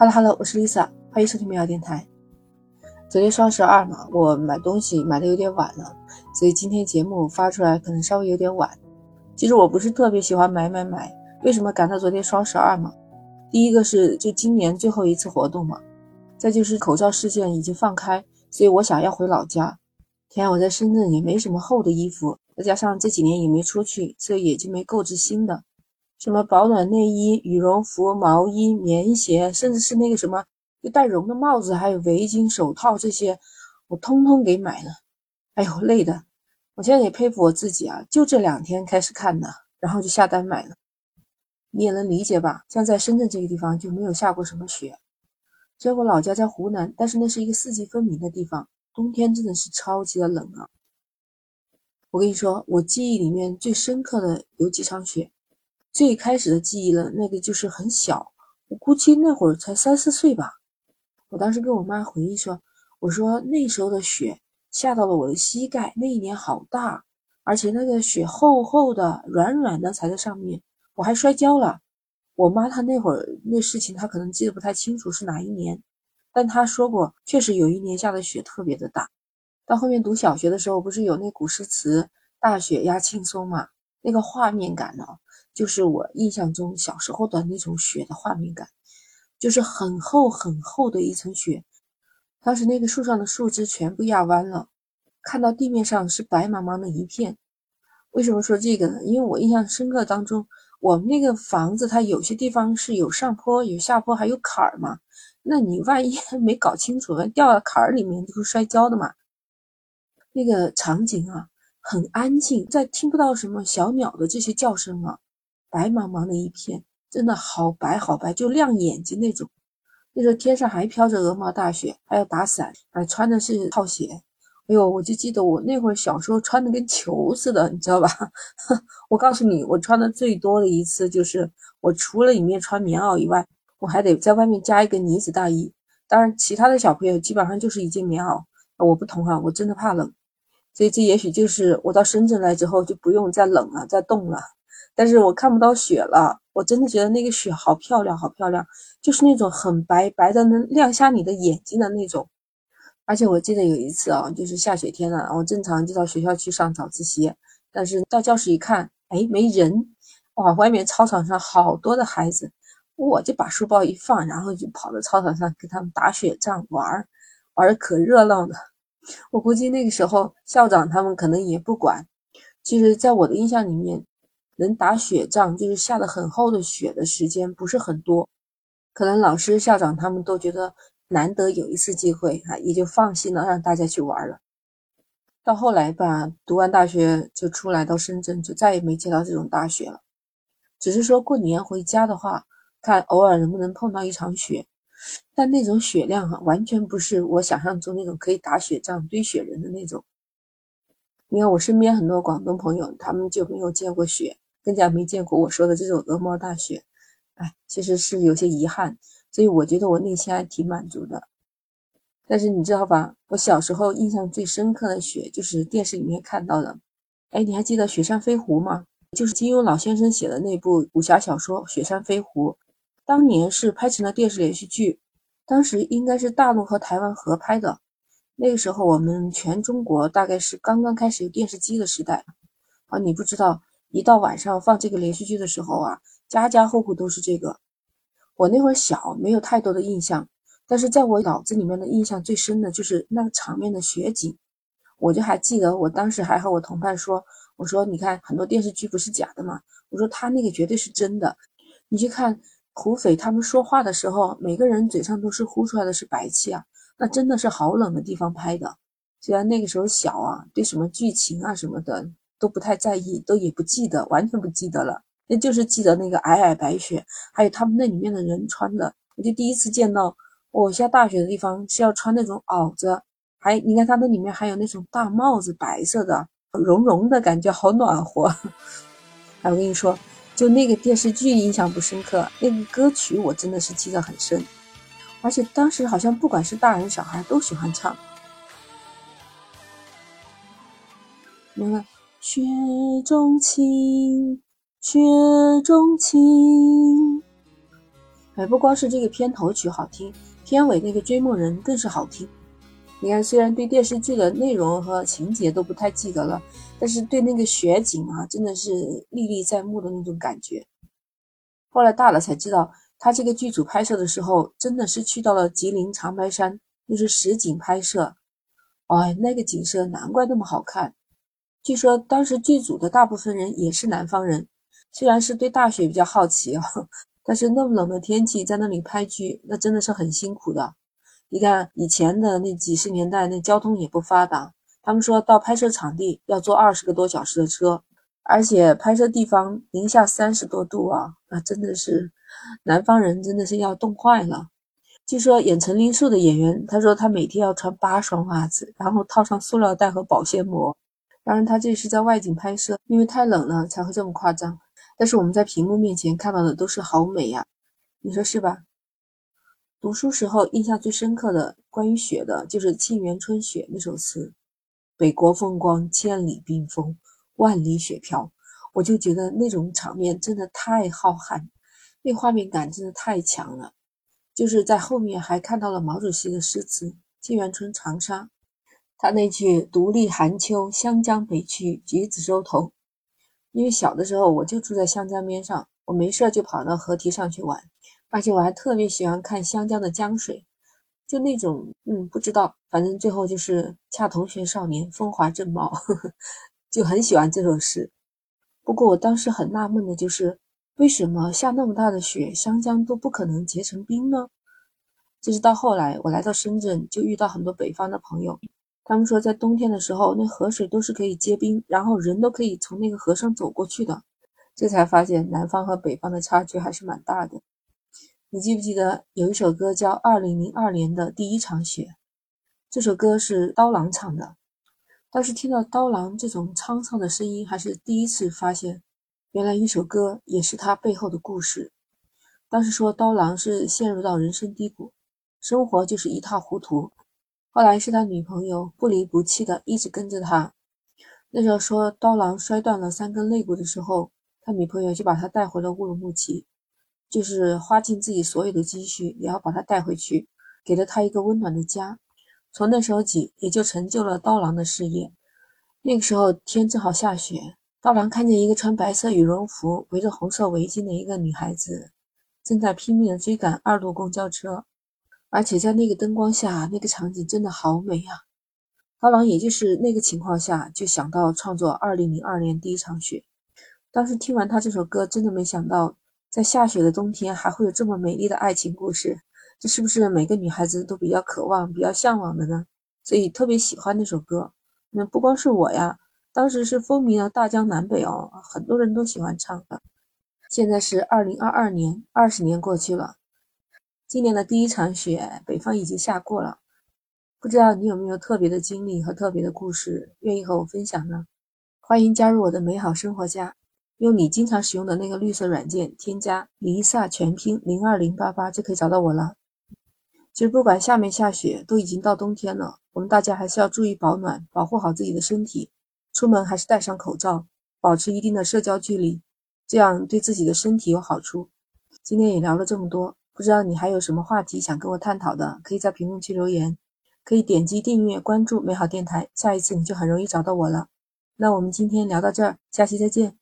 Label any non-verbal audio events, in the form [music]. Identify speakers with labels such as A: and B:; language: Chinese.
A: Hello Hello，我是 Lisa，欢迎收听美好电台。昨天双十二嘛，我买东西买的有点晚了，所以今天节目发出来可能稍微有点晚。其实我不是特别喜欢买买买，为什么赶到昨天双十二嘛？第一个是就今年最后一次活动嘛，再就是口罩事件已经放开，所以我想要回老家。天，我在深圳也没什么厚的衣服，再加上这几年也没出去，所以也就没购置新的。什么保暖内衣、羽绒服、毛衣、棉鞋，甚至是那个什么就带绒的帽子，还有围巾、手套这些，我通通给买了。哎呦，累的！我现在也佩服我自己啊，就这两天开始看的，然后就下单买了。你也能理解吧？像在深圳这个地方就没有下过什么雪。虽然我老家在湖南，但是那是一个四季分明的地方，冬天真的是超级的冷啊。我跟你说，我记忆里面最深刻的有几场雪。最开始的记忆了，那个就是很小，我估计那会儿才三四岁吧。我当时跟我妈回忆说：“我说那时候的雪下到了我的膝盖，那一年好大，而且那个雪厚厚的、软软的，踩在上面，我还摔跤了。”我妈她那会儿那事情，她可能记得不太清楚是哪一年，但她说过，确实有一年下的雪特别的大。到后面读小学的时候，不是有那古诗词“大雪压青松”嘛，那个画面感呢？就是我印象中小时候的那种雪的画面感，就是很厚很厚的一层雪。当时那个树上的树枝全部压弯了，看到地面上是白茫茫的一片。为什么说这个呢？因为我印象深刻当中，我们那个房子它有些地方是有上坡、有下坡，还有坎儿嘛。那你万一 [laughs] 没搞清楚，掉到坎儿里面就会摔跤的嘛。那个场景啊，很安静，在听不到什么小鸟的这些叫声啊。白茫茫的一片，真的好白好白，就亮眼睛那种。那时候天上还飘着鹅毛大雪，还要打伞，还穿的是套鞋。哎呦，我就记得我那会儿小时候穿的跟球似的，你知道吧？[laughs] 我告诉你，我穿的最多的一次就是，我除了里面穿棉袄以外，我还得在外面加一个呢子大衣。当然，其他的小朋友基本上就是一件棉袄。我不同啊，我真的怕冷，所以这也许就是我到深圳来之后就不用再冷了，再冻了。但是我看不到雪了，我真的觉得那个雪好漂亮，好漂亮，就是那种很白，白的能亮瞎你的眼睛的那种。而且我记得有一次啊，就是下雪天了，我正常就到学校去上早自习，但是到教室一看，哎，没人，哇，外面操场上好多的孩子，我就把书包一放，然后就跑到操场上跟他们打雪仗玩儿，玩的可热闹了。我估计那个时候校长他们可能也不管。其实，在我的印象里面。能打雪仗，就是下的很厚的雪的时间不是很多，可能老师、校长他们都觉得难得有一次机会啊，也就放心了，让大家去玩了。到后来吧，读完大学就出来到深圳，就再也没见到这种大雪了。只是说过年回家的话，看偶尔能不能碰到一场雪，但那种雪量啊，完全不是我想象中那种可以打雪仗、堆雪人的那种。你看我身边很多广东朋友，他们就没有见过雪。更加没见过我说的这种鹅毛大雪，哎，其实是有些遗憾，所以我觉得我内心还挺满足的。但是你知道吧，我小时候印象最深刻的雪就是电视里面看到的。哎，你还记得《雪山飞狐》吗？就是金庸老先生写的那部武侠小说《雪山飞狐》，当年是拍成了电视连续剧，当时应该是大陆和台湾合拍的。那个时候我们全中国大概是刚刚开始有电视机的时代啊，你不知道。一到晚上放这个连续剧的时候啊，家家户户都是这个。我那会儿小，没有太多的印象，但是在我脑子里面的印象最深的就是那个场面的雪景。我就还记得，我当时还和我同伴说：“我说你看，很多电视剧不是假的嘛。我说他那个绝对是真的。你去看土匪他们说话的时候，每个人嘴上都是呼出来的是白气啊，那真的是好冷的地方拍的。虽然那个时候小啊，对什么剧情啊什么的。”都不太在意，都也不记得，完全不记得了。那就是记得那个皑皑白雪，还有他们那里面的人穿的。我就第一次见到，我下大雪的地方是要穿那种袄子，还你看他那里面还有那种大帽子，白色的，绒绒的感觉，好暖和。[laughs] 哎，我跟你说，就那个电视剧印象不深刻，那个歌曲我真的是记得很深，而且当时好像不管是大人小孩都喜欢唱。你看。雪中情，雪中情。哎，不光是这个片头曲好听，片尾那个追梦人更是好听。你看，虽然对电视剧的内容和情节都不太记得了，但是对那个雪景啊，真的是历历在目的那种感觉。后来大了才知道，他这个剧组拍摄的时候，真的是去到了吉林长白山，就是实景拍摄。哎，那个景色难怪那么好看。据说当时剧组的大部分人也是南方人，虽然是对大雪比较好奇啊，[laughs] 但是那么冷的天气在那里拍剧，那真的是很辛苦的。你看以前的那几十年代，那交通也不发达，他们说到拍摄场地要坐二十个多小时的车，而且拍摄地方零下三十多度啊，那真的是南方人真的是要冻坏了。据说演陈林树的演员，他说他每天要穿八双袜子，然后套上塑料袋和保鲜膜。当然，他这是在外景拍摄，因为太冷了才会这么夸张。但是我们在屏幕面前看到的都是好美呀，你说是吧？读书时候印象最深刻的关于雪的，就是《沁园春·雪》那首词：“北国风光，千里冰封，万里雪飘。”我就觉得那种场面真的太浩瀚，那画面感真的太强了。就是在后面还看到了毛主席的诗词《沁园春·长沙》。他那句“独立寒秋，湘江北去，橘子洲头”，因为小的时候我就住在湘江边上，我没事就跑到河堤上去玩，而且我还特别喜欢看湘江的江水，就那种嗯，不知道，反正最后就是恰同学少年，风华正茂，呵呵，就很喜欢这首诗。不过我当时很纳闷的就是，为什么下那么大的雪，湘江都不可能结成冰呢？就是到后来我来到深圳，就遇到很多北方的朋友。他们说，在冬天的时候，那河水都是可以结冰，然后人都可以从那个河上走过去的。这才发现南方和北方的差距还是蛮大的。你记不记得有一首歌叫《二零零二年的第一场雪》？这首歌是刀郎唱的。当时听到刀郎这种沧桑的声音，还是第一次发现，原来一首歌也是他背后的故事。当时说刀郎是陷入到人生低谷，生活就是一塌糊涂。后来是他女朋友不离不弃的一直跟着他。那时候说刀郎摔断了三根肋骨的时候，他女朋友就把他带回了乌鲁木齐，就是花尽自己所有的积蓄也要把他带回去，给了他一个温暖的家。从那时候起，也就成就了刀郎的事业。那个时候天正好下雪，刀郎看见一个穿白色羽绒服、围着红色围巾的一个女孩子，正在拼命地追赶二路公交车。而且在那个灯光下，那个场景真的好美啊！刀郎也就是那个情况下就想到创作《二零零二年第一场雪》。当时听完他这首歌，真的没想到在下雪的冬天还会有这么美丽的爱情故事。这是不是每个女孩子都比较渴望、比较向往的呢？所以特别喜欢那首歌。那不光是我呀，当时是风靡了大江南北哦，很多人都喜欢唱的。现在是二零二二年，二十年过去了。今年的第一场雪，北方已经下过了。不知道你有没有特别的经历和特别的故事，愿意和我分享呢？欢迎加入我的美好生活家，用你经常使用的那个绿色软件添加“离萨全拼零二零八八”就可以找到我了。其实不管下没下雪，都已经到冬天了，我们大家还是要注意保暖，保护好自己的身体。出门还是戴上口罩，保持一定的社交距离，这样对自己的身体有好处。今天也聊了这么多。不知道你还有什么话题想跟我探讨的，可以在评论区留言，可以点击订阅关注美好电台，下一次你就很容易找到我了。那我们今天聊到这儿，下期再见。